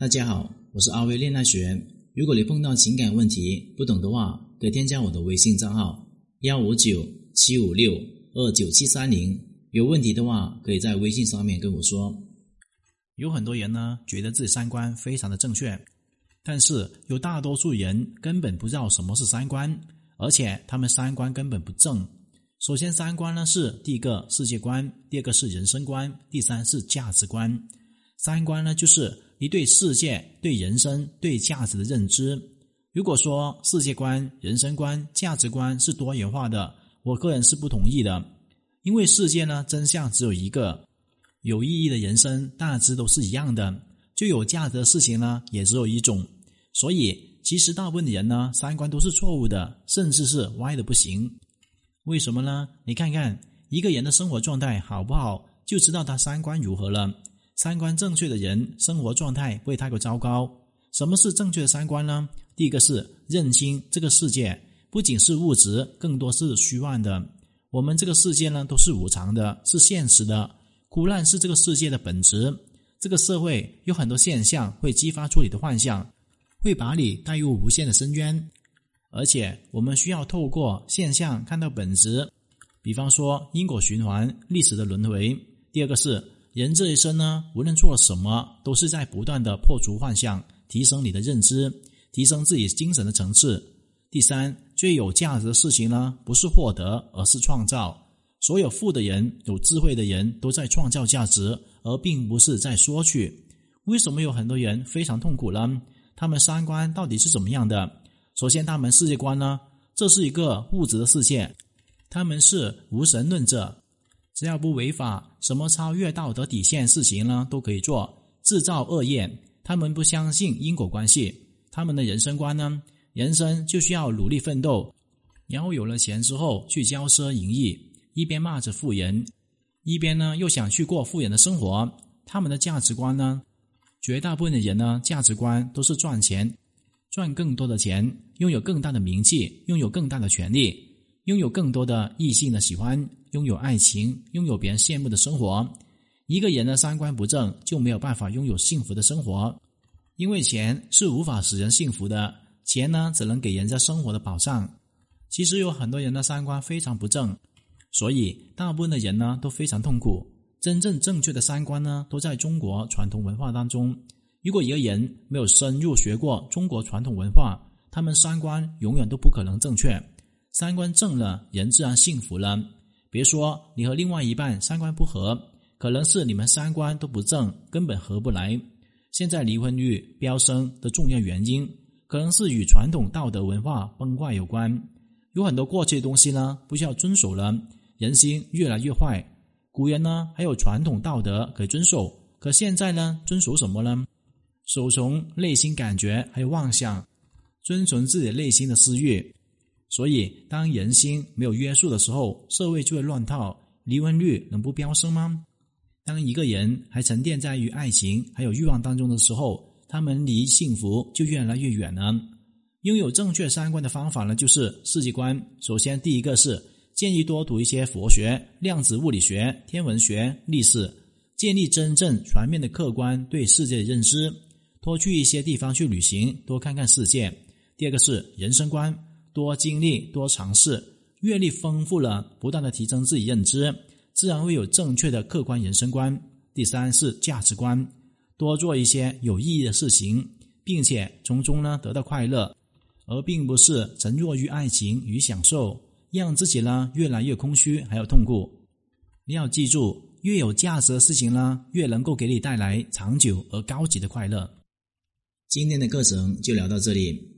大家好，我是阿威恋爱学。如果你碰到情感问题不懂的话，可以添加我的微信账号幺五九七五六二九七三零。有问题的话，可以在微信上面跟我说。有很多人呢，觉得自己三观非常的正确，但是有大多数人根本不知道什么是三观，而且他们三观根本不正。首先，三观呢是第一个世界观，第二个是人生观，第三是价值观。三观呢，就是你对世界、对人生、对价值的认知。如果说世界观、人生观、价值观是多元化的，我个人是不同意的。因为世界呢，真相只有一个；有意义的人生大致都是一样的；就有价值的事情呢，也只有一种。所以，其实大部分的人呢，三观都是错误的，甚至是歪的不行。为什么呢？你看看一个人的生活状态好不好，就知道他三观如何了。三观正确的人，生活状态不会太过糟糕。什么是正确的三观呢？第一个是认清这个世界不仅是物质，更多是虚幻的。我们这个世界呢，都是无常的，是现实的。苦难是这个世界的本质。这个社会有很多现象会激发出你的幻象，会把你带入无限的深渊。而且我们需要透过现象看到本质，比方说因果循环、历史的轮回。第二个是。人这一生呢，无论做了什么，都是在不断的破除幻象，提升你的认知，提升自己精神的层次。第三，最有价值的事情呢，不是获得，而是创造。所有富的人、有智慧的人都在创造价值，而并不是在索取。为什么有很多人非常痛苦呢？他们三观到底是怎么样的？首先，他们世界观呢，这是一个物质的世界，他们是无神论者。只要不违法，什么超越道德底线事情呢都可以做。制造恶业，他们不相信因果关系。他们的人生观呢，人生就需要努力奋斗，然后有了钱之后去骄奢淫逸，一边骂着富人，一边呢又想去过富人的生活。他们的价值观呢，绝大部分的人呢价值观都是赚钱，赚更多的钱，拥有更大的名气，拥有更大的权利，拥有更多的异性的喜欢。拥有爱情，拥有别人羡慕的生活。一个人的三观不正，就没有办法拥有幸福的生活。因为钱是无法使人幸福的，钱呢，只能给人家生活的保障。其实有很多人的三观非常不正，所以大部分的人呢都非常痛苦。真正正确的三观呢，都在中国传统文化当中。如果一个人没有深入学过中国传统文化，他们三观永远都不可能正确。三观正了，人自然幸福了。别说你和另外一半三观不合，可能是你们三观都不正，根本合不来。现在离婚率飙升的重要原因，可能是与传统道德文化崩坏有关。有很多过去的东西呢，不需要遵守了。人心越来越坏，古人呢还有传统道德可以遵守，可现在呢，遵守什么呢？守从内心感觉，还有妄想，遵从自己内心的私欲。所以，当人心没有约束的时候，社会就会乱套，离婚率能不飙升吗？当一个人还沉淀在于爱情还有欲望当中的时候，他们离幸福就越来越远了。拥有正确三观的方法呢，就是世界观。首先，第一个是建议多读一些佛学、量子物理学、天文学、历史，建立真正全面的客观对世界的认知。多去一些地方去旅行，多看看世界。第二个是人生观。多经历，多尝试，阅历丰富了，不断的提升自己认知，自然会有正确的客观人生观。第三是价值观，多做一些有意义的事情，并且从中呢得到快乐，而并不是沉弱于爱情与享受，让自己呢越来越空虚，还有痛苦。你要记住，越有价值的事情呢，越能够给你带来长久而高级的快乐。今天的课程就聊到这里。